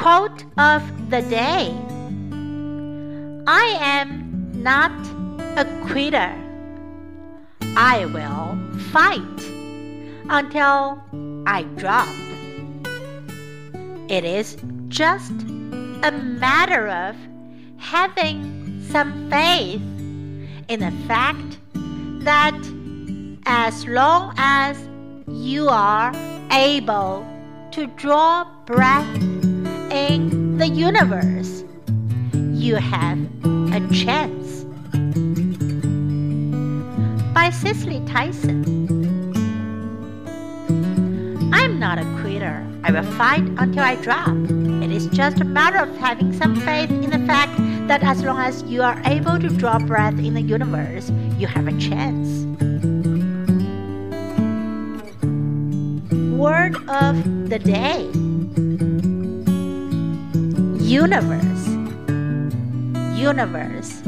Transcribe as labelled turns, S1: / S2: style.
S1: Quote of the day I am not a quitter. I will fight until I drop. It is just a matter of having some faith in the fact that as long as you are able to draw breath universe, you have a chance. By Cicely Tyson. I'm not a quitter. I will fight until I drop. It is just a matter of having some faith in the fact that as long as you are able to draw breath in the universe, you have a chance. Word of the day Universe. Universe.